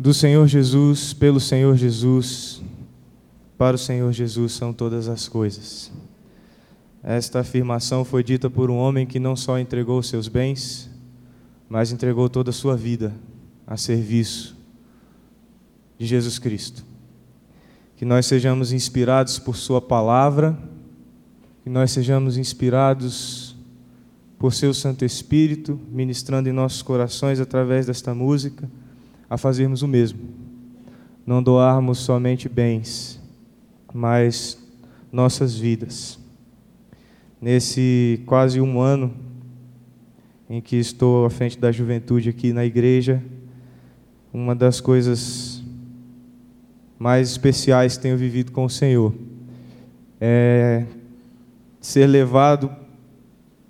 Do Senhor Jesus, pelo Senhor Jesus, para o Senhor Jesus são todas as coisas. Esta afirmação foi dita por um homem que não só entregou seus bens, mas entregou toda a sua vida a serviço de Jesus Cristo. Que nós sejamos inspirados por Sua palavra, que nós sejamos inspirados por Seu Santo Espírito, ministrando em nossos corações através desta música, a fazermos o mesmo. Não doarmos somente bens, mas nossas vidas. Nesse quase um ano em que estou à frente da juventude aqui na igreja, uma das coisas mais especiais que tenho vivido com o Senhor é ser levado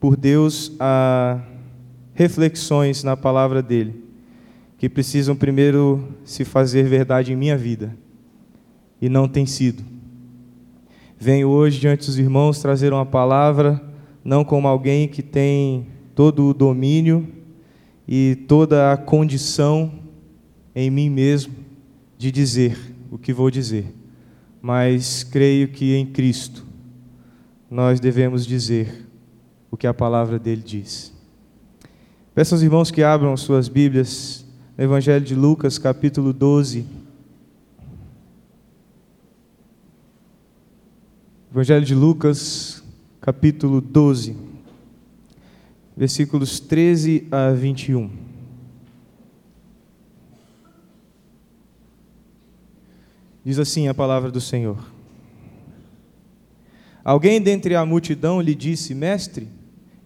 por Deus a reflexões na palavra dele, que precisam primeiro se fazer verdade em minha vida, e não tem sido. Venho hoje diante dos irmãos trazer uma palavra, não como alguém que tem todo o domínio e toda a condição em mim mesmo de dizer o que vou dizer, mas creio que em Cristo nós devemos dizer o que a palavra dele diz. Peço aos irmãos que abram suas Bíblias no Evangelho de Lucas, capítulo 12. Evangelho de Lucas, capítulo 12, versículos 13 a 21. Diz assim a palavra do Senhor. Alguém dentre a multidão lhe disse: Mestre,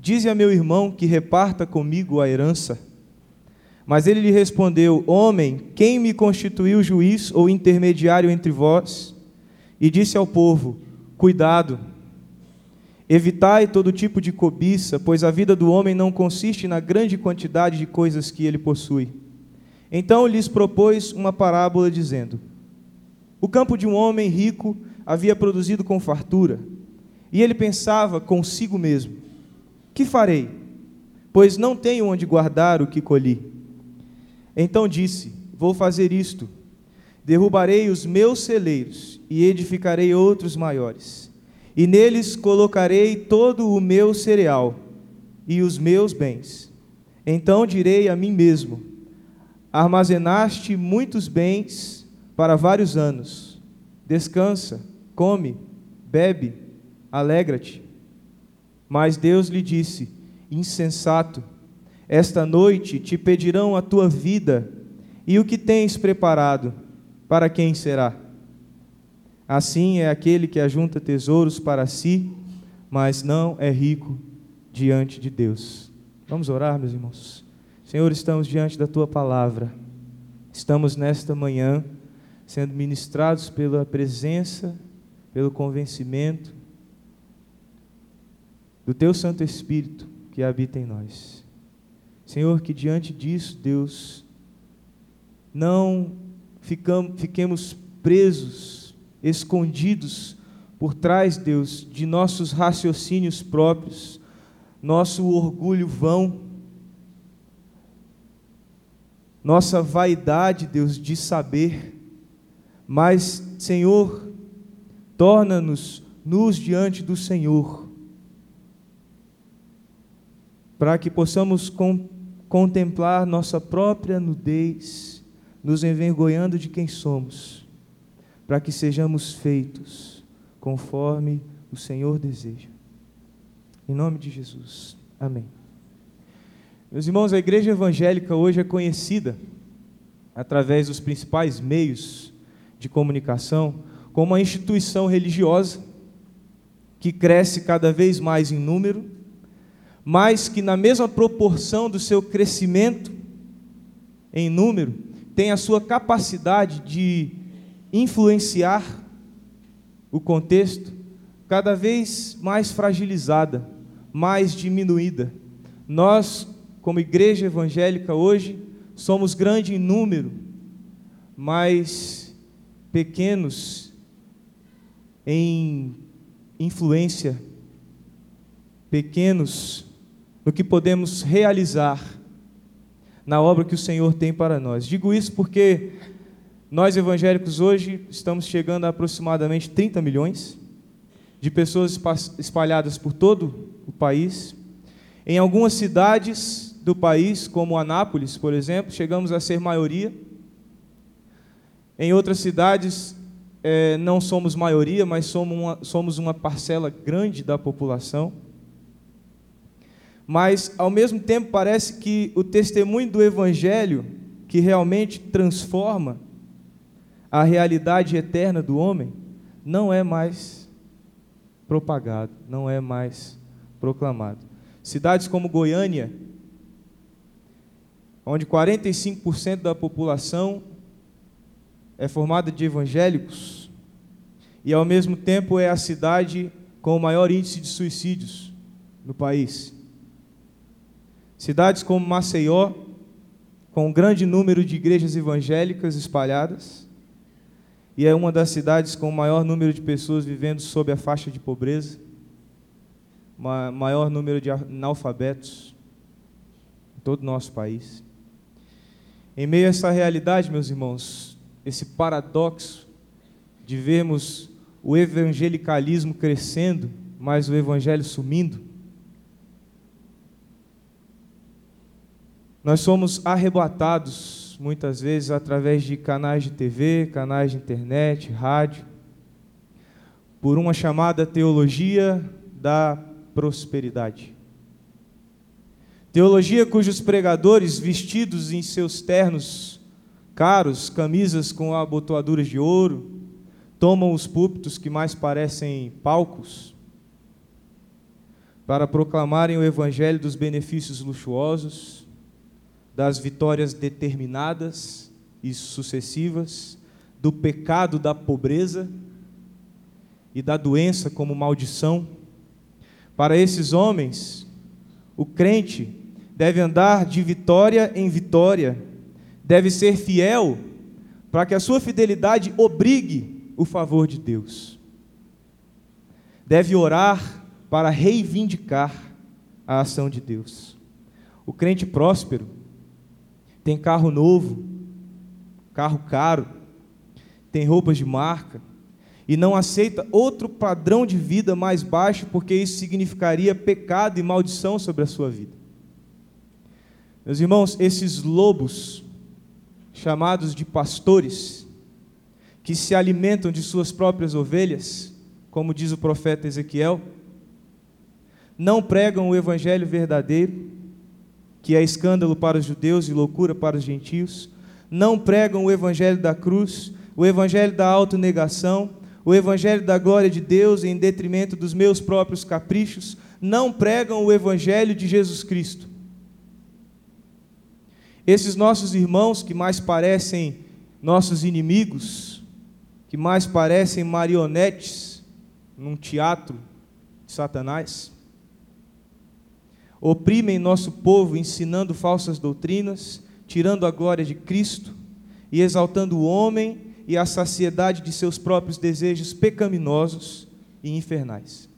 dize a meu irmão que reparta comigo a herança. Mas ele lhe respondeu: Homem, quem me constituiu juiz ou intermediário entre vós? E disse ao povo: Cuidado, evitai todo tipo de cobiça, pois a vida do homem não consiste na grande quantidade de coisas que ele possui. Então lhes propôs uma parábola, dizendo: O campo de um homem rico havia produzido com fartura, e ele pensava consigo mesmo: Que farei? Pois não tenho onde guardar o que colhi. Então disse: Vou fazer isto Derrubarei os meus celeiros e edificarei outros maiores, e neles colocarei todo o meu cereal e os meus bens. Então direi a mim mesmo: Armazenaste muitos bens para vários anos. Descansa, come, bebe, alegra-te. Mas Deus lhe disse: Insensato, esta noite te pedirão a tua vida, e o que tens preparado? para quem será? Assim é aquele que ajunta tesouros para si, mas não é rico diante de Deus. Vamos orar, meus irmãos. Senhor, estamos diante da tua palavra. Estamos nesta manhã sendo ministrados pela presença, pelo convencimento do teu Santo Espírito que habita em nós. Senhor, que diante disso, Deus, não ficamos, fiquemos presos, escondidos por trás, Deus, de nossos raciocínios próprios, nosso orgulho vão, nossa vaidade, Deus, de saber, mas, Senhor, torna-nos nus diante do Senhor, para que possamos com, contemplar nossa própria nudez, nos envergonhando de quem somos, para que sejamos feitos conforme o Senhor deseja. Em nome de Jesus. Amém. Meus irmãos, a igreja evangélica hoje é conhecida através dos principais meios de comunicação como uma instituição religiosa que cresce cada vez mais em número, mas que na mesma proporção do seu crescimento em número, tem a sua capacidade de influenciar o contexto cada vez mais fragilizada, mais diminuída. Nós, como igreja evangélica hoje, somos grande em número, mas pequenos em influência, pequenos no que podemos realizar na obra que o Senhor tem para nós. Digo isso porque nós evangélicos hoje estamos chegando a aproximadamente 30 milhões de pessoas espalhadas por todo o país. Em algumas cidades do país, como Anápolis, por exemplo, chegamos a ser maioria. Em outras cidades, é, não somos maioria, mas somos uma, somos uma parcela grande da população. Mas, ao mesmo tempo, parece que o testemunho do Evangelho, que realmente transforma a realidade eterna do homem, não é mais propagado, não é mais proclamado. Cidades como Goiânia, onde 45% da população é formada de evangélicos e, ao mesmo tempo, é a cidade com o maior índice de suicídios no país. Cidades como Maceió, com um grande número de igrejas evangélicas espalhadas, e é uma das cidades com o maior número de pessoas vivendo sob a faixa de pobreza, maior número de analfabetos em todo o nosso país. Em meio a essa realidade, meus irmãos, esse paradoxo de vermos o evangelicalismo crescendo, mas o evangelho sumindo. Nós somos arrebatados muitas vezes através de canais de TV, canais de internet, rádio, por uma chamada teologia da prosperidade. Teologia cujos pregadores, vestidos em seus ternos caros, camisas com abotoaduras de ouro, tomam os púlpitos que mais parecem palcos para proclamarem o evangelho dos benefícios luxuosos, das vitórias determinadas e sucessivas, do pecado da pobreza e da doença como maldição. Para esses homens, o crente deve andar de vitória em vitória deve ser fiel para que a sua fidelidade obrigue o favor de Deus. Deve orar para reivindicar a ação de Deus. O crente próspero tem carro novo, carro caro, tem roupas de marca e não aceita outro padrão de vida mais baixo, porque isso significaria pecado e maldição sobre a sua vida. Meus irmãos, esses lobos chamados de pastores, que se alimentam de suas próprias ovelhas, como diz o profeta Ezequiel, não pregam o evangelho verdadeiro, que é escândalo para os judeus e loucura para os gentios, não pregam o evangelho da cruz, o evangelho da autonegação, o evangelho da glória de Deus em detrimento dos meus próprios caprichos, não pregam o evangelho de Jesus Cristo. Esses nossos irmãos que mais parecem nossos inimigos, que mais parecem marionetes num teatro de Satanás, oprimem nosso povo ensinando falsas doutrinas, tirando a glória de Cristo e exaltando o homem e a saciedade de seus próprios desejos pecaminosos e infernais.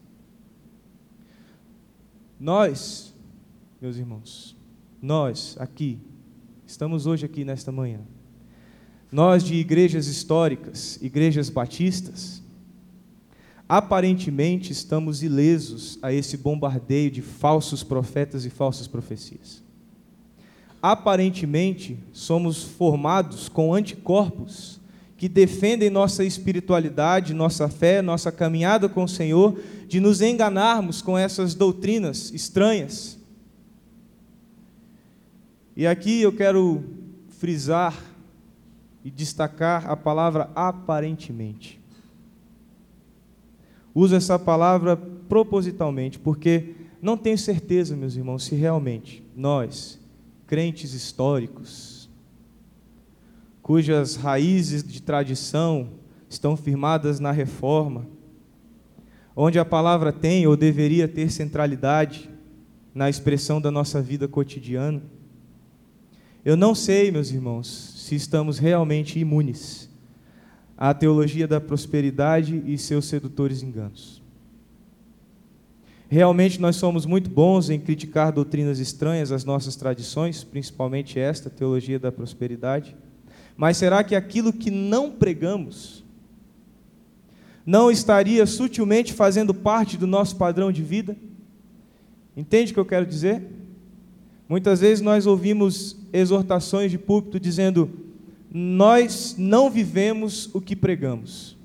Nós, meus irmãos, nós aqui, estamos hoje aqui nesta manhã. Nós de igrejas históricas, igrejas batistas, aparentemente estamos ilesos a esse bombardeio de falsos profetas e falsas profecias. Aparentemente somos formados com anticorpos que defendem nossa espiritualidade, nossa fé, nossa caminhada com o Senhor, de nos enganarmos com essas doutrinas estranhas e aqui eu quero frisar e destacar a palavra aparentemente. Uso essa palavra propositalmente, porque não tenho certeza, meus irmãos, se realmente nós, crentes históricos, cujas raízes de tradição estão firmadas na reforma, onde a palavra tem ou deveria ter centralidade na expressão da nossa vida cotidiana, eu não sei, meus irmãos, se estamos realmente imunes à teologia da prosperidade e seus sedutores enganos. Realmente nós somos muito bons em criticar doutrinas estranhas às nossas tradições, principalmente esta, teologia da prosperidade. Mas será que aquilo que não pregamos não estaria sutilmente fazendo parte do nosso padrão de vida? Entende o que eu quero dizer? Muitas vezes nós ouvimos exortações de púlpito dizendo: Nós não vivemos o que pregamos.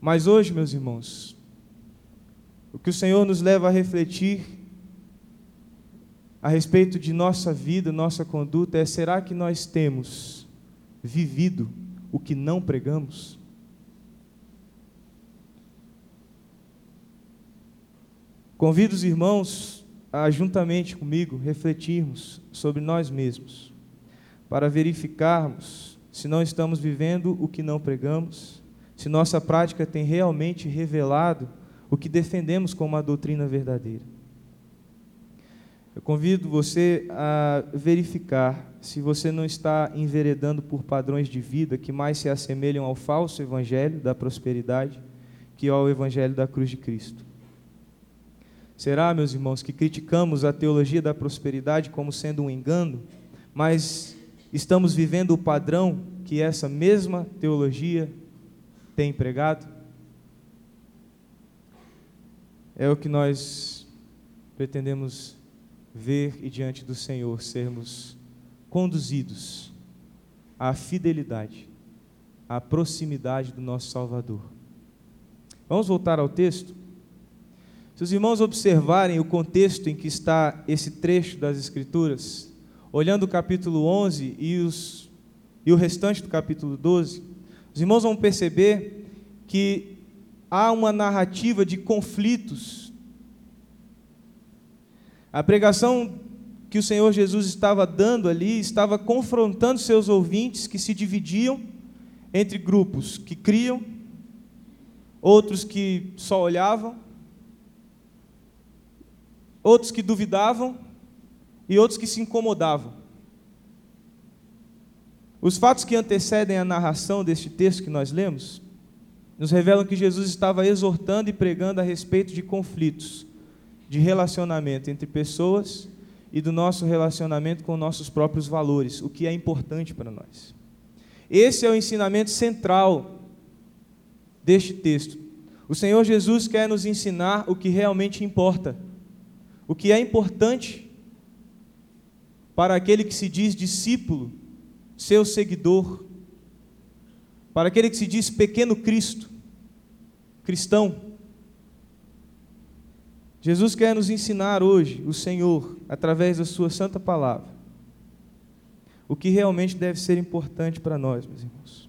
Mas hoje, meus irmãos, o que o Senhor nos leva a refletir a respeito de nossa vida, nossa conduta, é: será que nós temos vivido o que não pregamos? Convido os irmãos a, juntamente comigo, refletirmos sobre nós mesmos, para verificarmos se não estamos vivendo o que não pregamos, se nossa prática tem realmente revelado o que defendemos como a doutrina verdadeira. Eu convido você a verificar se você não está enveredando por padrões de vida que mais se assemelham ao falso evangelho da prosperidade que ao evangelho da cruz de Cristo. Será, meus irmãos, que criticamos a teologia da prosperidade como sendo um engano, mas estamos vivendo o padrão que essa mesma teologia tem pregado? é o que nós pretendemos ver e diante do Senhor sermos conduzidos à fidelidade, à proximidade do nosso Salvador. Vamos voltar ao texto? Se os irmãos observarem o contexto em que está esse trecho das Escrituras, olhando o capítulo 11 e, os, e o restante do capítulo 12, os irmãos vão perceber que há uma narrativa de conflitos. A pregação que o Senhor Jesus estava dando ali estava confrontando seus ouvintes que se dividiam entre grupos que criam, outros que só olhavam, outros que duvidavam e outros que se incomodavam. Os fatos que antecedem a narração deste texto que nós lemos nos revelam que Jesus estava exortando e pregando a respeito de conflitos, de relacionamento entre pessoas e do nosso relacionamento com nossos próprios valores, o que é importante para nós. Esse é o ensinamento central deste texto. O Senhor Jesus quer nos ensinar o que realmente importa, o que é importante para aquele que se diz discípulo, seu seguidor, para aquele que se diz pequeno Cristo cristão. Jesus quer nos ensinar hoje, o Senhor, através da Sua santa palavra, o que realmente deve ser importante para nós, meus irmãos.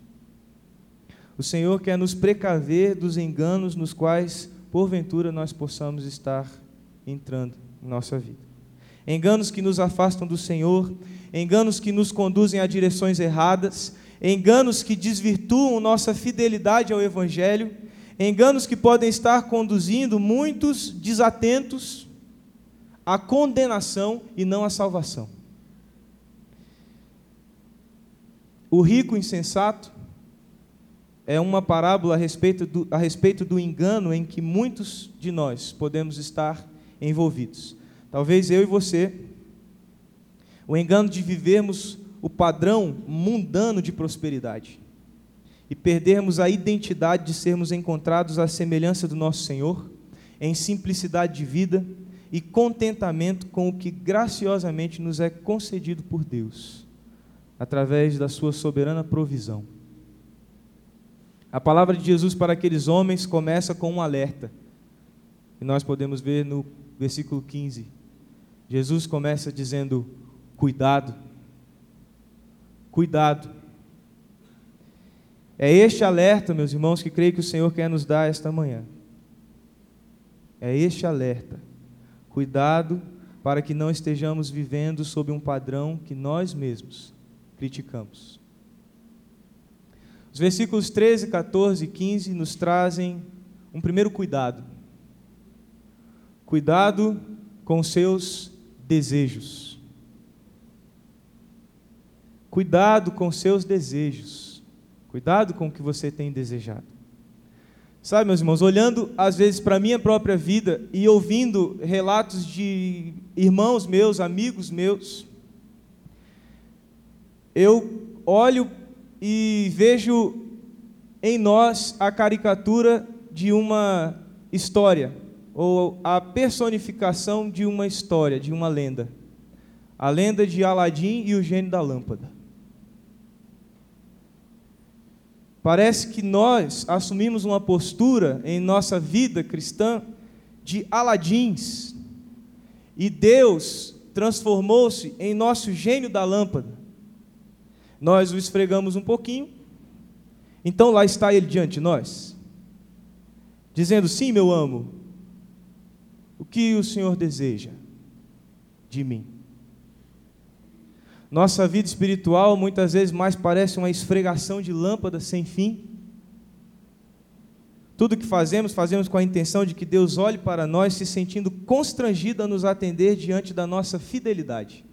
O Senhor quer nos precaver dos enganos nos quais, porventura, nós possamos estar entrando em nossa vida. Enganos que nos afastam do Senhor, enganos que nos conduzem a direções erradas, enganos que desvirtuam nossa fidelidade ao Evangelho enganos que podem estar conduzindo muitos desatentos à condenação e não à salvação. O rico insensato é uma parábola a respeito, do, a respeito do engano em que muitos de nós podemos estar envolvidos. Talvez eu e você, o engano de vivermos o padrão mundano de prosperidade e perdermos a identidade de sermos encontrados à semelhança do nosso Senhor, em simplicidade de vida e contentamento com o que graciosamente nos é concedido por Deus, através da Sua soberana provisão. A palavra de Jesus para aqueles homens começa com um alerta, e nós podemos ver no versículo 15. Jesus começa dizendo: Cuidado, cuidado é este alerta, meus irmãos, que creio que o Senhor quer nos dar esta manhã. É este alerta. Cuidado para que não estejamos vivendo sob um padrão que nós mesmos criticamos. Os versículos 13, 14 e 15 nos trazem um primeiro cuidado. Cuidado com seus desejos. Cuidado com seus desejos. Cuidado com o que você tem desejado. Sabe, meus irmãos, olhando às vezes para a minha própria vida e ouvindo relatos de irmãos meus, amigos meus, eu olho e vejo em nós a caricatura de uma história, ou a personificação de uma história, de uma lenda. A lenda de Aladim e o gênio da lâmpada. Parece que nós assumimos uma postura em nossa vida cristã de Aladins, e Deus transformou-se em nosso gênio da lâmpada. Nós o esfregamos um pouquinho, então lá está ele diante de nós, dizendo: Sim, meu amo, que o Senhor deseja de mim? Nossa vida espiritual muitas vezes mais parece uma esfregação de lâmpada sem fim. Tudo que fazemos, fazemos com a intenção de que Deus olhe para nós se sentindo constrangido a nos atender diante da nossa fidelidade.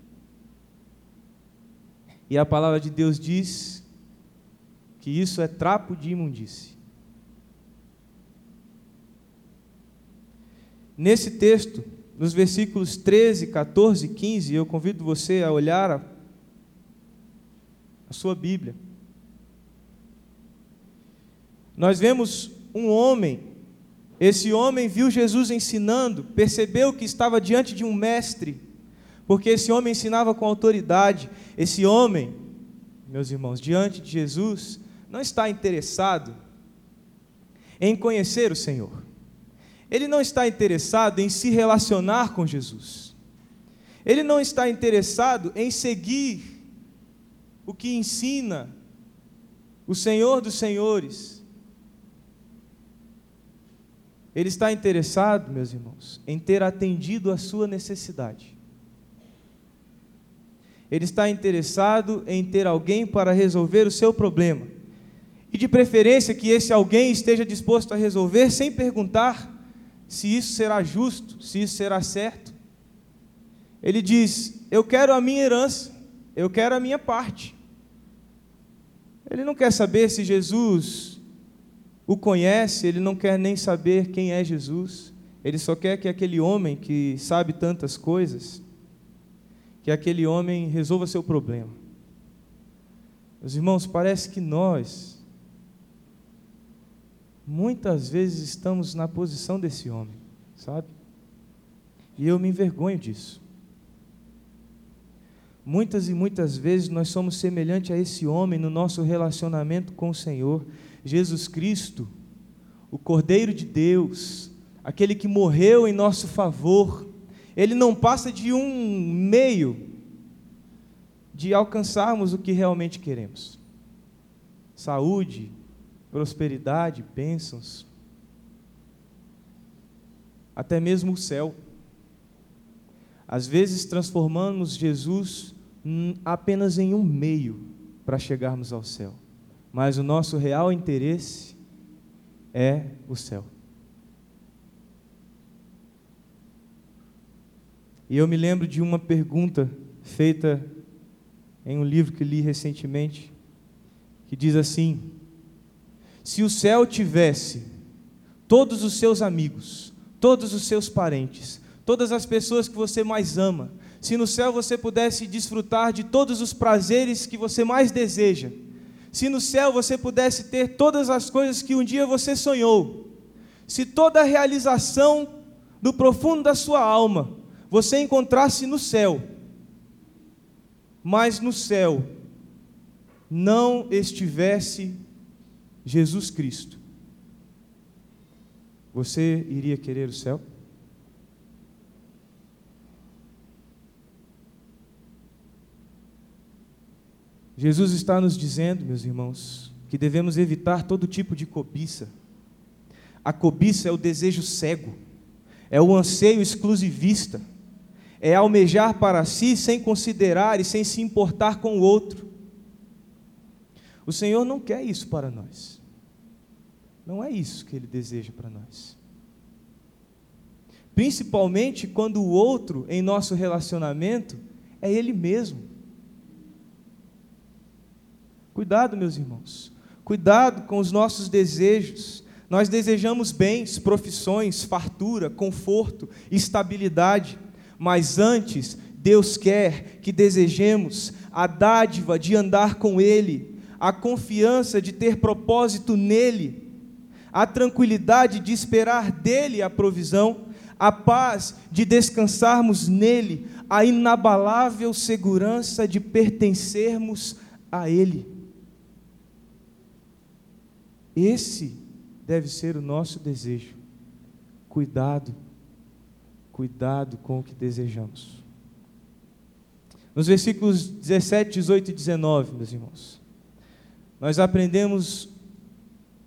E a palavra de Deus diz que isso é trapo de imundície. Nesse texto, nos versículos 13, 14 e 15, eu convido você a olhar a sua Bíblia. Nós vemos um homem, esse homem viu Jesus ensinando, percebeu que estava diante de um mestre, porque esse homem ensinava com autoridade. Esse homem, meus irmãos, diante de Jesus, não está interessado em conhecer o Senhor. Ele não está interessado em se relacionar com Jesus. Ele não está interessado em seguir o que ensina o Senhor dos Senhores. Ele está interessado, meus irmãos, em ter atendido a sua necessidade. Ele está interessado em ter alguém para resolver o seu problema. E de preferência que esse alguém esteja disposto a resolver sem perguntar se isso será justo, se isso será certo. Ele diz: Eu quero a minha herança, eu quero a minha parte. Ele não quer saber se Jesus o conhece, ele não quer nem saber quem é Jesus. Ele só quer que aquele homem que sabe tantas coisas, que aquele homem resolva seu problema. Meus irmãos, parece que nós, muitas vezes, estamos na posição desse homem, sabe? E eu me envergonho disso. Muitas e muitas vezes nós somos semelhantes a esse homem no nosso relacionamento com o Senhor. Jesus Cristo, o Cordeiro de Deus, aquele que morreu em nosso favor, ele não passa de um meio de alcançarmos o que realmente queremos: saúde, prosperidade, bênçãos, até mesmo o céu. Às vezes transformamos Jesus apenas em um meio para chegarmos ao céu, mas o nosso real interesse é o céu. E eu me lembro de uma pergunta feita em um livro que li recentemente, que diz assim: Se o céu tivesse todos os seus amigos, todos os seus parentes, todas as pessoas que você mais ama, se no céu você pudesse desfrutar de todos os prazeres que você mais deseja, se no céu você pudesse ter todas as coisas que um dia você sonhou, se toda a realização do profundo da sua alma você encontrasse no céu, mas no céu não estivesse Jesus Cristo, você iria querer o céu? Jesus está nos dizendo, meus irmãos, que devemos evitar todo tipo de cobiça. A cobiça é o desejo cego, é o anseio exclusivista, é almejar para si sem considerar e sem se importar com o outro. O Senhor não quer isso para nós. Não é isso que Ele deseja para nós. Principalmente quando o outro em nosso relacionamento é Ele mesmo. Cuidado, meus irmãos. Cuidado com os nossos desejos. Nós desejamos bens, profissões, fartura, conforto, estabilidade, mas antes, Deus quer que desejemos a dádiva de andar com Ele, a confiança de ter propósito nele, a tranquilidade de esperar dele a provisão, a paz de descansarmos nele, a inabalável segurança de pertencermos a Ele. Esse deve ser o nosso desejo. Cuidado, cuidado com o que desejamos. Nos versículos 17, 18 e 19, meus irmãos, nós aprendemos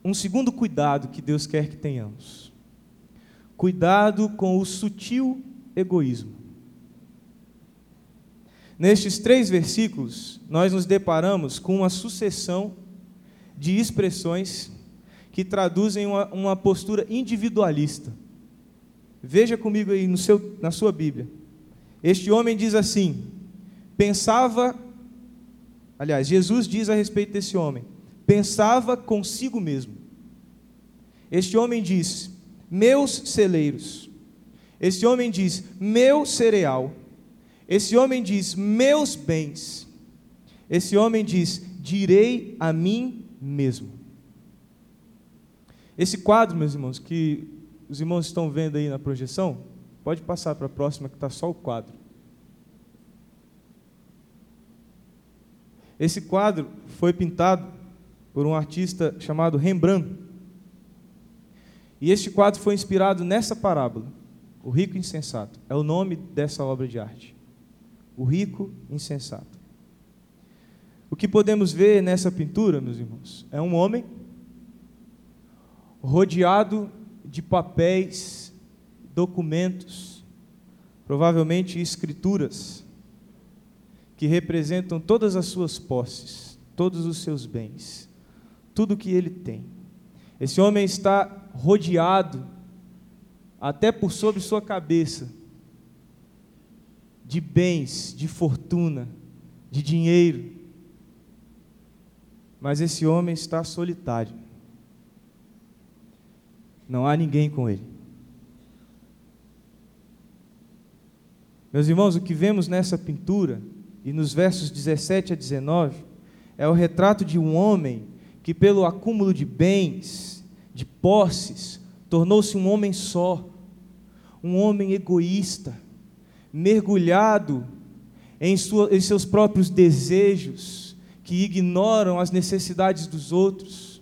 um segundo cuidado que Deus quer que tenhamos. Cuidado com o sutil egoísmo. Nestes três versículos, nós nos deparamos com uma sucessão de expressões que traduzem uma, uma postura individualista. Veja comigo aí no seu, na sua Bíblia. Este homem diz assim: pensava, aliás, Jesus diz a respeito desse homem: pensava consigo mesmo. Este homem diz: meus celeiros. Este homem diz: meu cereal. Esse homem diz: Meus bens. Esse homem diz: Direi a mim mesmo. Esse quadro, meus irmãos, que os irmãos estão vendo aí na projeção, pode passar para a próxima, que está só o quadro. Esse quadro foi pintado por um artista chamado Rembrandt. E este quadro foi inspirado nessa parábola, O Rico Insensato. É o nome dessa obra de arte o rico insensato. O que podemos ver nessa pintura, meus irmãos, é um homem rodeado de papéis, documentos, provavelmente escrituras, que representam todas as suas posses, todos os seus bens, tudo que ele tem. Esse homem está rodeado, até por sobre sua cabeça, de bens, de fortuna, de dinheiro. Mas esse homem está solitário. Não há ninguém com ele. Meus irmãos, o que vemos nessa pintura e nos versos 17 a 19 é o retrato de um homem que, pelo acúmulo de bens, de posses, tornou-se um homem só, um homem egoísta mergulhado em, sua, em seus próprios desejos, que ignoram as necessidades dos outros.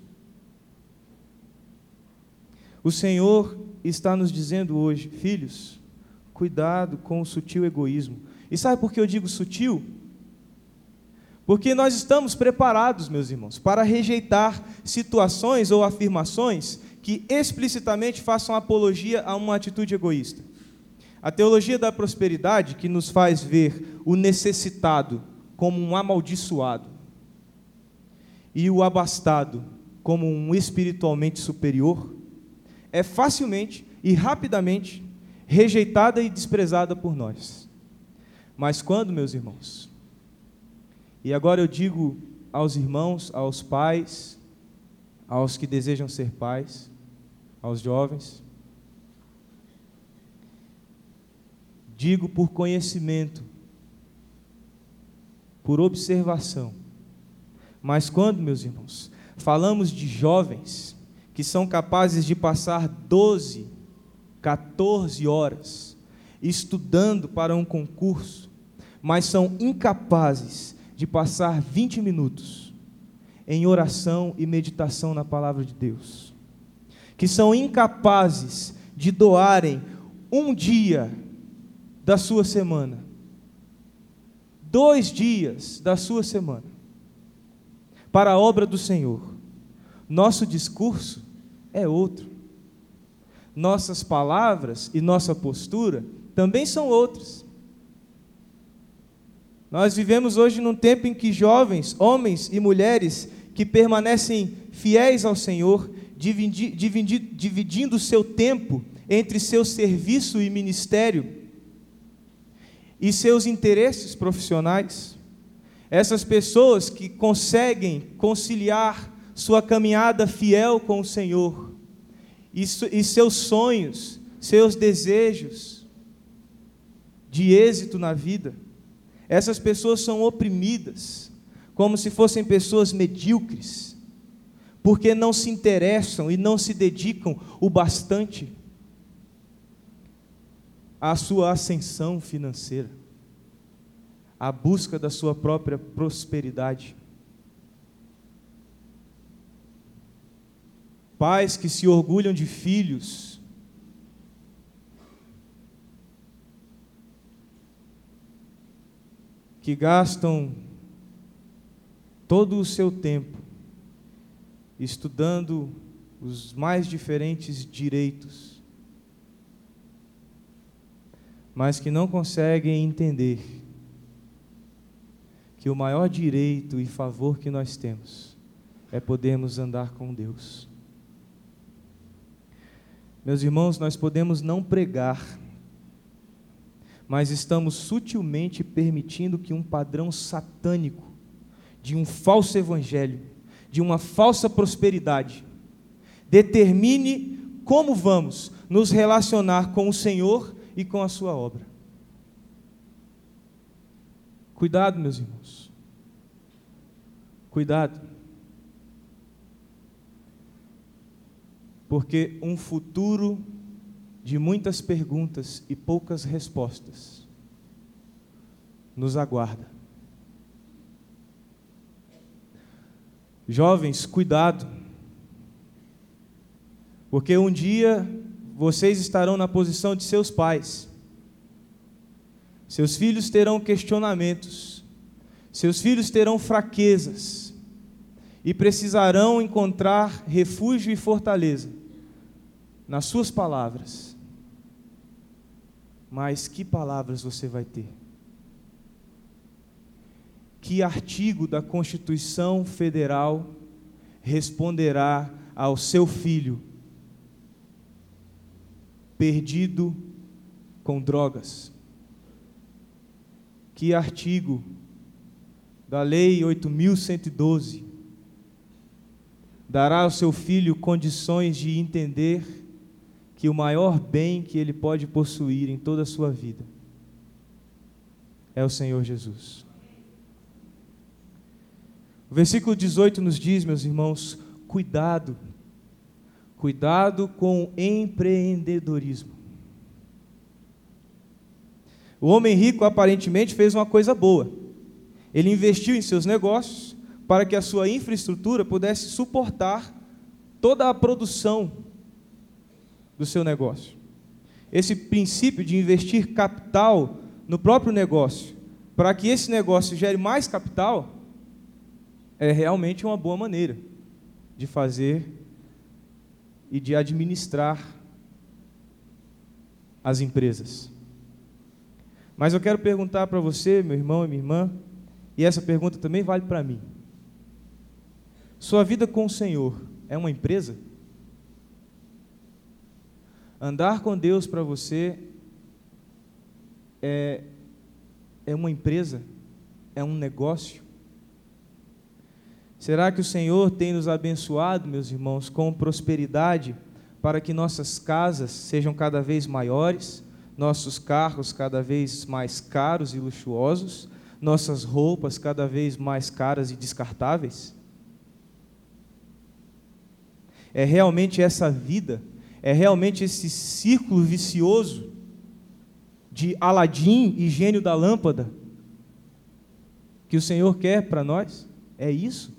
O Senhor está nos dizendo hoje, filhos, cuidado com o sutil egoísmo. E sabe por que eu digo sutil? Porque nós estamos preparados, meus irmãos, para rejeitar situações ou afirmações que explicitamente façam apologia a uma atitude egoísta. A teologia da prosperidade, que nos faz ver o necessitado como um amaldiçoado e o abastado como um espiritualmente superior, é facilmente e rapidamente rejeitada e desprezada por nós. Mas quando, meus irmãos, e agora eu digo aos irmãos, aos pais, aos que desejam ser pais, aos jovens, Digo por conhecimento, por observação. Mas quando, meus irmãos, falamos de jovens que são capazes de passar 12, 14 horas estudando para um concurso, mas são incapazes de passar 20 minutos em oração e meditação na palavra de Deus, que são incapazes de doarem um dia da sua semana. Dois dias da sua semana para a obra do Senhor. Nosso discurso é outro. Nossas palavras e nossa postura também são outras. Nós vivemos hoje num tempo em que jovens, homens e mulheres que permanecem fiéis ao Senhor, dividindo o seu tempo entre seu serviço e ministério, e seus interesses profissionais. Essas pessoas que conseguem conciliar sua caminhada fiel com o Senhor, e, e seus sonhos, seus desejos de êxito na vida. Essas pessoas são oprimidas, como se fossem pessoas medíocres, porque não se interessam e não se dedicam o bastante à sua ascensão financeira, à busca da sua própria prosperidade. Pais que se orgulham de filhos, que gastam todo o seu tempo estudando os mais diferentes direitos, mas que não conseguem entender que o maior direito e favor que nós temos é podermos andar com Deus. Meus irmãos, nós podemos não pregar, mas estamos sutilmente permitindo que um padrão satânico de um falso evangelho, de uma falsa prosperidade, determine como vamos nos relacionar com o Senhor e com a Sua obra. Cuidado, meus irmãos. Cuidado. porque um futuro de muitas perguntas e poucas respostas nos aguarda. Jovens, cuidado, porque um dia vocês estarão na posição de seus pais, seus filhos terão questionamentos, seus filhos terão fraquezas e precisarão encontrar refúgio e fortaleza nas suas palavras. Mas que palavras você vai ter? Que artigo da Constituição Federal responderá ao seu filho perdido com drogas? Que artigo da Lei 8112 dará ao seu filho condições de entender que o maior bem que ele pode possuir em toda a sua vida é o Senhor Jesus. O versículo 18 nos diz, meus irmãos, cuidado, cuidado com empreendedorismo. O homem rico aparentemente fez uma coisa boa. Ele investiu em seus negócios para que a sua infraestrutura pudesse suportar toda a produção do seu negócio. Esse princípio de investir capital no próprio negócio, para que esse negócio gere mais capital, é realmente uma boa maneira de fazer e de administrar as empresas. Mas eu quero perguntar para você, meu irmão e minha irmã, e essa pergunta também vale para mim. Sua vida com o Senhor é uma empresa? Andar com Deus para você é, é uma empresa? É um negócio? Será que o Senhor tem nos abençoado, meus irmãos, com prosperidade para que nossas casas sejam cada vez maiores, nossos carros cada vez mais caros e luxuosos, nossas roupas cada vez mais caras e descartáveis? É realmente essa vida é realmente esse círculo vicioso de Aladim e gênio da lâmpada que o Senhor quer para nós? É isso?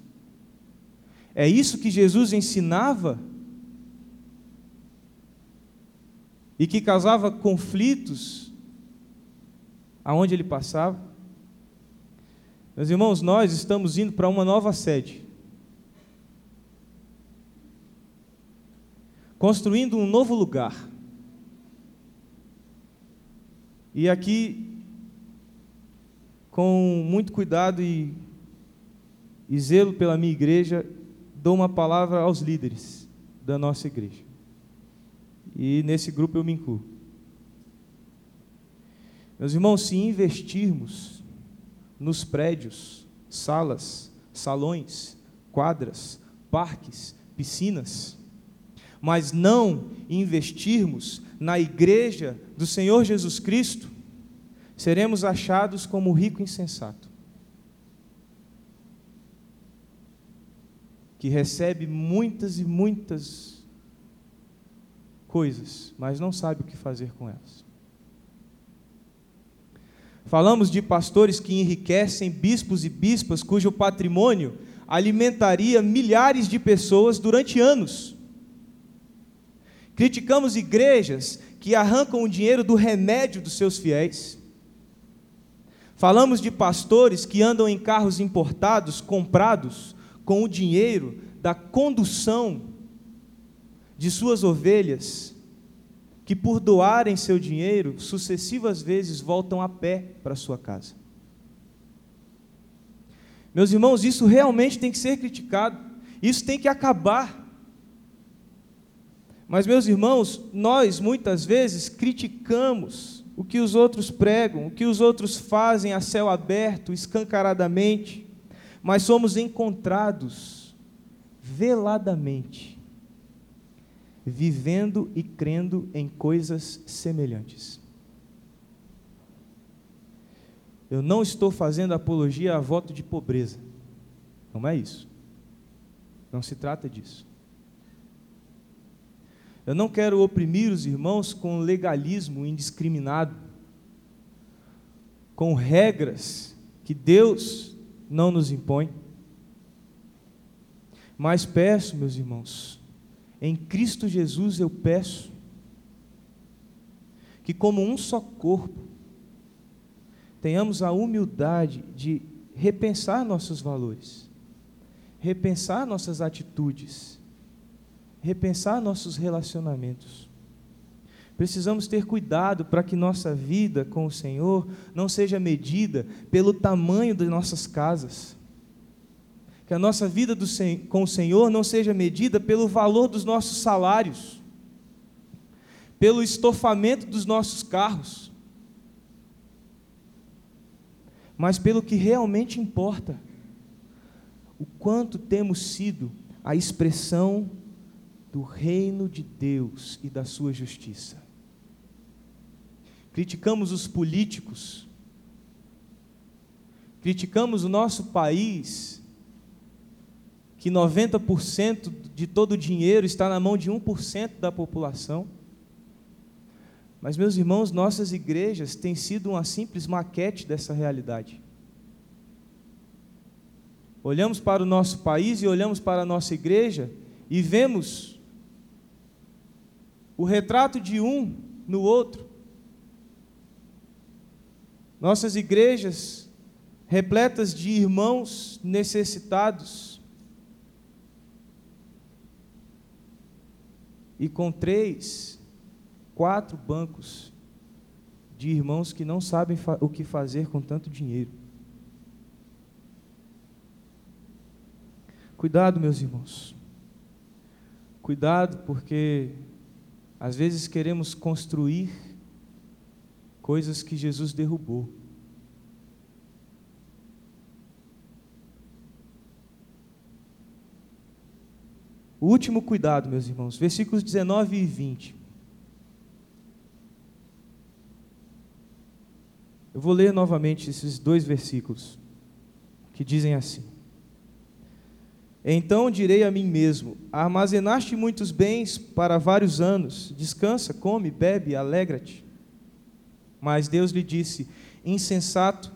É isso que Jesus ensinava e que causava conflitos aonde ele passava? Meus irmãos, nós estamos indo para uma nova sede. Construindo um novo lugar. E aqui, com muito cuidado e, e zelo pela minha igreja, dou uma palavra aos líderes da nossa igreja. E nesse grupo eu me incluo. Meus irmãos, se investirmos nos prédios, salas, salões, quadras, parques, piscinas, mas não investirmos na igreja do Senhor Jesus Cristo, seremos achados como rico insensato, que recebe muitas e muitas coisas, mas não sabe o que fazer com elas. Falamos de pastores que enriquecem bispos e bispas cujo patrimônio alimentaria milhares de pessoas durante anos. Criticamos igrejas que arrancam o dinheiro do remédio dos seus fiéis. Falamos de pastores que andam em carros importados, comprados com o dinheiro da condução de suas ovelhas, que por doarem seu dinheiro, sucessivas vezes voltam a pé para sua casa. Meus irmãos, isso realmente tem que ser criticado, isso tem que acabar. Mas, meus irmãos, nós muitas vezes criticamos o que os outros pregam, o que os outros fazem a céu aberto, escancaradamente, mas somos encontrados veladamente, vivendo e crendo em coisas semelhantes. Eu não estou fazendo apologia a voto de pobreza. Não é isso. Não se trata disso. Eu não quero oprimir os irmãos com legalismo indiscriminado, com regras que Deus não nos impõe. Mas peço, meus irmãos, em Cristo Jesus eu peço que, como um só corpo, tenhamos a humildade de repensar nossos valores, repensar nossas atitudes, repensar nossos relacionamentos. Precisamos ter cuidado para que nossa vida com o Senhor não seja medida pelo tamanho das nossas casas. Que a nossa vida do, com o Senhor não seja medida pelo valor dos nossos salários, pelo estofamento dos nossos carros mas pelo que realmente importa. O quanto temos sido a expressão do reino de Deus e da sua justiça. Criticamos os políticos, criticamos o nosso país, que 90% de todo o dinheiro está na mão de 1% da população. Mas, meus irmãos, nossas igrejas têm sido uma simples maquete dessa realidade. Olhamos para o nosso país e olhamos para a nossa igreja e vemos o retrato de um no outro. Nossas igrejas repletas de irmãos necessitados. E com três quatro bancos de irmãos que não sabem o que fazer com tanto dinheiro. Cuidado, meus irmãos. Cuidado, porque às vezes queremos construir coisas que Jesus derrubou. O último cuidado, meus irmãos, versículos 19 e 20. Eu vou ler novamente esses dois versículos que dizem assim: Então direi a mim mesmo: Armazenaste muitos bens para vários anos, descansa, come, bebe, alegra-te. Mas Deus lhe disse: Insensato,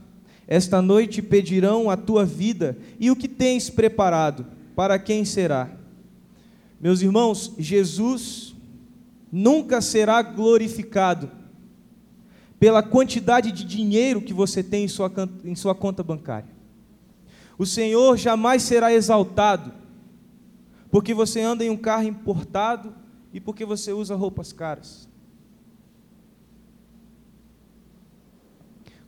esta noite pedirão a tua vida, e o que tens preparado, para quem será? Meus irmãos, Jesus nunca será glorificado pela quantidade de dinheiro que você tem em sua, em sua conta bancária. O Senhor jamais será exaltado porque você anda em um carro importado e porque você usa roupas caras.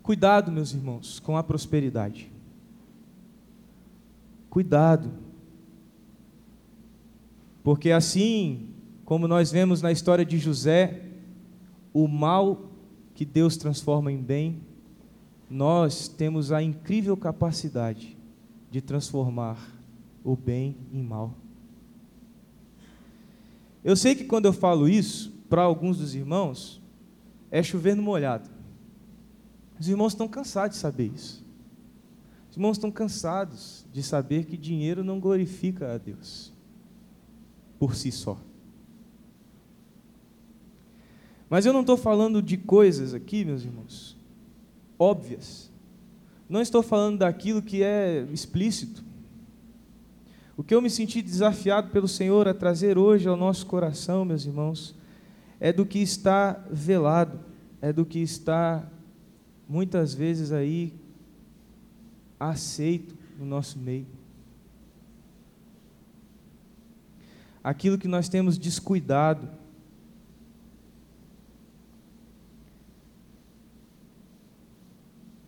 Cuidado, meus irmãos, com a prosperidade. Cuidado. Porque assim como nós vemos na história de José, o mal que Deus transforma em bem, nós temos a incrível capacidade de transformar o bem em mal. Eu sei que quando eu falo isso, para alguns dos irmãos, é chover no molhado. Os irmãos estão cansados de saber isso. Os irmãos estão cansados de saber que dinheiro não glorifica a Deus por si só. Mas eu não estou falando de coisas aqui, meus irmãos, óbvias. Não estou falando daquilo que é explícito. O que eu me senti desafiado pelo Senhor a trazer hoje ao nosso coração, meus irmãos, é do que está velado, é do que está muitas vezes aí aceito no nosso meio. Aquilo que nós temos descuidado,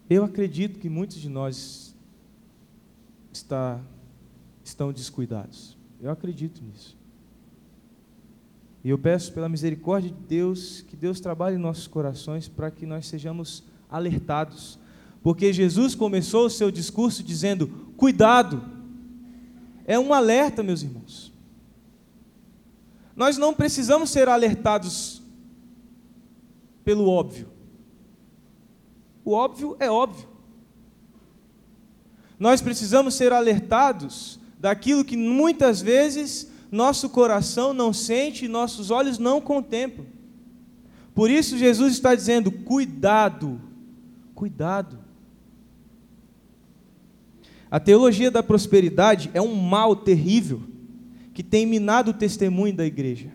Eu acredito que muitos de nós está, estão descuidados. Eu acredito nisso. E eu peço pela misericórdia de Deus que Deus trabalhe em nossos corações para que nós sejamos alertados. Porque Jesus começou o seu discurso dizendo: cuidado. É um alerta, meus irmãos. Nós não precisamos ser alertados pelo óbvio. O óbvio é óbvio. Nós precisamos ser alertados daquilo que muitas vezes nosso coração não sente e nossos olhos não contemplam. Por isso, Jesus está dizendo: cuidado, cuidado. A teologia da prosperidade é um mal terrível que tem minado o testemunho da igreja.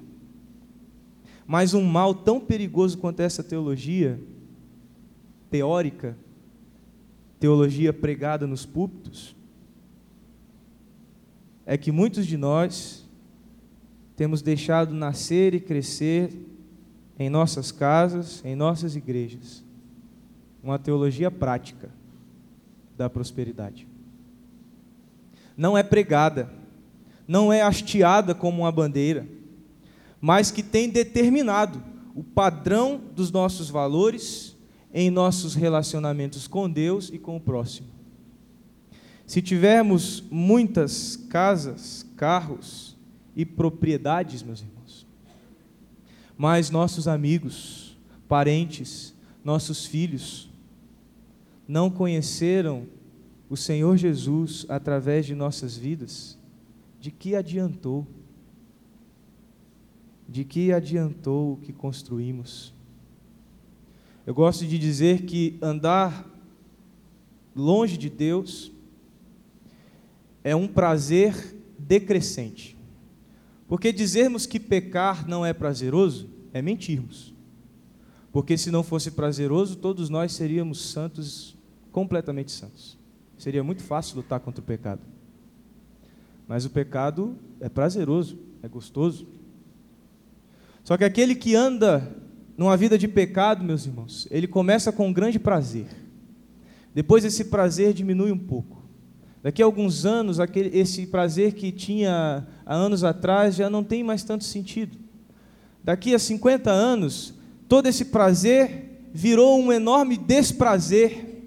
Mas um mal tão perigoso quanto essa teologia teórica, teologia pregada nos púlpitos, é que muitos de nós temos deixado nascer e crescer em nossas casas, em nossas igrejas, uma teologia prática da prosperidade. Não é pregada, não é hasteada como uma bandeira, mas que tem determinado o padrão dos nossos valores em nossos relacionamentos com Deus e com o próximo. Se tivermos muitas casas, carros e propriedades, meus irmãos, mas nossos amigos, parentes, nossos filhos não conheceram o Senhor Jesus através de nossas vidas, de que adiantou? De que adiantou o que construímos? Eu gosto de dizer que andar longe de Deus é um prazer decrescente. Porque dizermos que pecar não é prazeroso é mentirmos. Porque se não fosse prazeroso, todos nós seríamos santos, completamente santos. Seria muito fácil lutar contra o pecado. Mas o pecado é prazeroso, é gostoso. Só que aquele que anda numa vida de pecado, meus irmãos, ele começa com um grande prazer. Depois esse prazer diminui um pouco. Daqui a alguns anos, aquele, esse prazer que tinha há anos atrás já não tem mais tanto sentido. Daqui a 50 anos, todo esse prazer virou um enorme desprazer.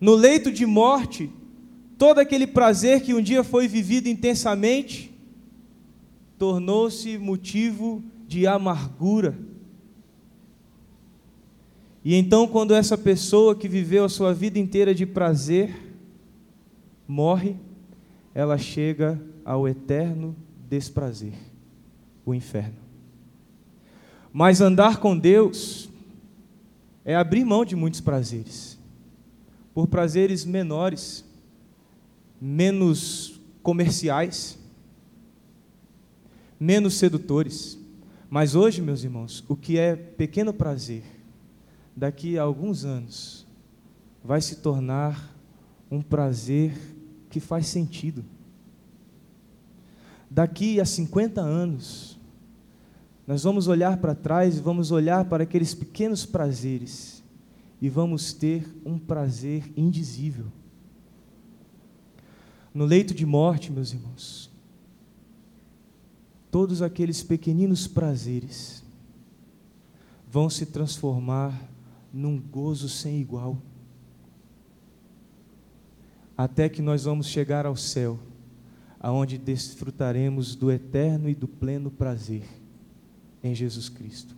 No leito de morte, todo aquele prazer que um dia foi vivido intensamente tornou-se motivo de amargura. E então, quando essa pessoa que viveu a sua vida inteira de prazer morre, ela chega ao eterno desprazer, o inferno. Mas andar com Deus é abrir mão de muitos prazeres, por prazeres menores, menos comerciais, menos sedutores. Mas hoje, meus irmãos, o que é pequeno prazer, daqui a alguns anos, vai se tornar um prazer que faz sentido. Daqui a 50 anos, nós vamos olhar para trás e vamos olhar para aqueles pequenos prazeres e vamos ter um prazer indizível. No leito de morte, meus irmãos, todos aqueles pequeninos prazeres vão se transformar num gozo sem igual. Até que nós vamos chegar ao céu, aonde desfrutaremos do eterno e do pleno prazer em Jesus Cristo.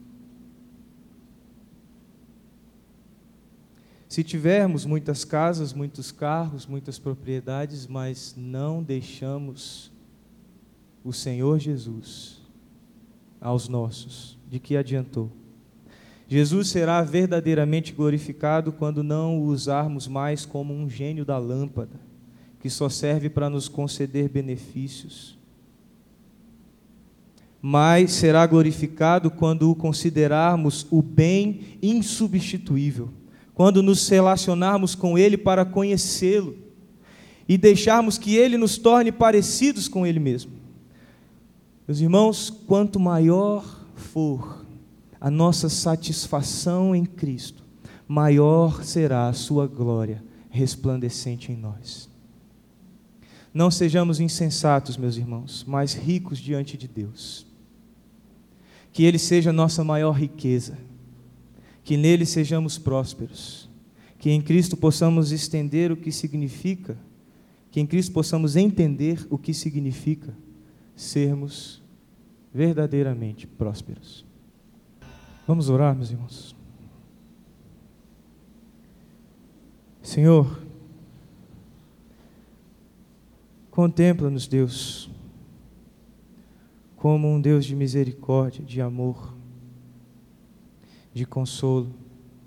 Se tivermos muitas casas, muitos carros, muitas propriedades, mas não deixamos o Senhor Jesus aos nossos, de que adiantou? Jesus será verdadeiramente glorificado quando não o usarmos mais como um gênio da lâmpada, que só serve para nos conceder benefícios. Mas será glorificado quando o considerarmos o bem insubstituível quando nos relacionarmos com Ele para conhecê-lo e deixarmos que Ele nos torne parecidos com Ele mesmo. Meus irmãos, quanto maior for a nossa satisfação em Cristo, maior será a Sua glória resplandecente em nós. Não sejamos insensatos, meus irmãos, mas ricos diante de Deus. Que Ele seja nossa maior riqueza que nele sejamos prósperos, que em Cristo possamos estender o que significa, que em Cristo possamos entender o que significa sermos verdadeiramente prósperos. Vamos orar, meus irmãos. Senhor, contempla-nos, Deus, como um Deus de misericórdia, de amor de consolo,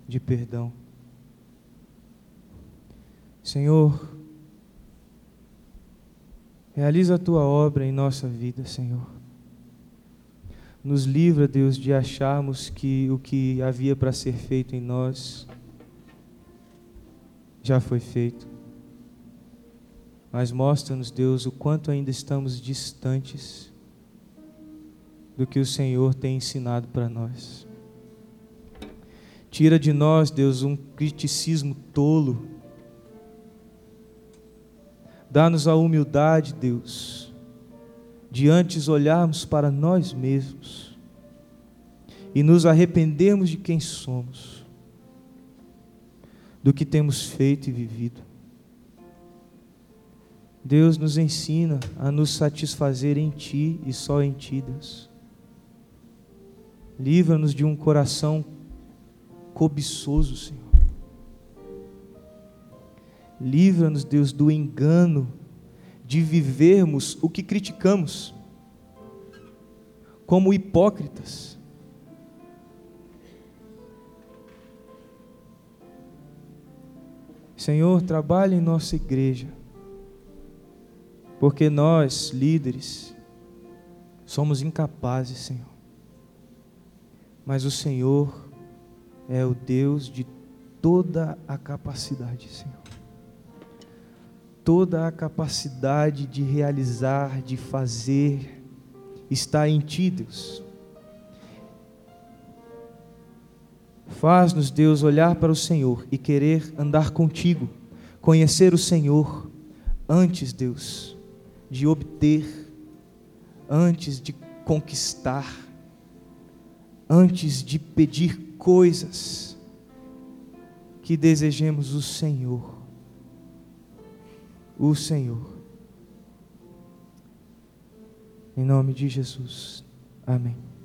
de perdão. Senhor, realiza a tua obra em nossa vida, Senhor. Nos livra, Deus, de acharmos que o que havia para ser feito em nós já foi feito. Mas mostra-nos, Deus, o quanto ainda estamos distantes do que o Senhor tem ensinado para nós. Tira de nós, Deus, um criticismo tolo. Dá-nos a humildade, Deus, de antes olharmos para nós mesmos e nos arrependermos de quem somos, do que temos feito e vivido. Deus nos ensina a nos satisfazer em Ti e só em Ti, Deus. Livra-nos de um coração cobiçoso, Senhor. Livra-nos, Deus, do engano de vivermos o que criticamos, como hipócritas. Senhor, trabalhe em nossa igreja, porque nós, líderes, somos incapazes, Senhor. Mas o Senhor é o Deus de toda a capacidade, Senhor. Toda a capacidade de realizar, de fazer, está em Ti, Deus. Faz-nos, Deus, olhar para o Senhor e querer andar contigo, conhecer o Senhor, antes, Deus, de obter, antes de conquistar, antes de pedir coisas que desejemos o Senhor. O Senhor. Em nome de Jesus. Amém.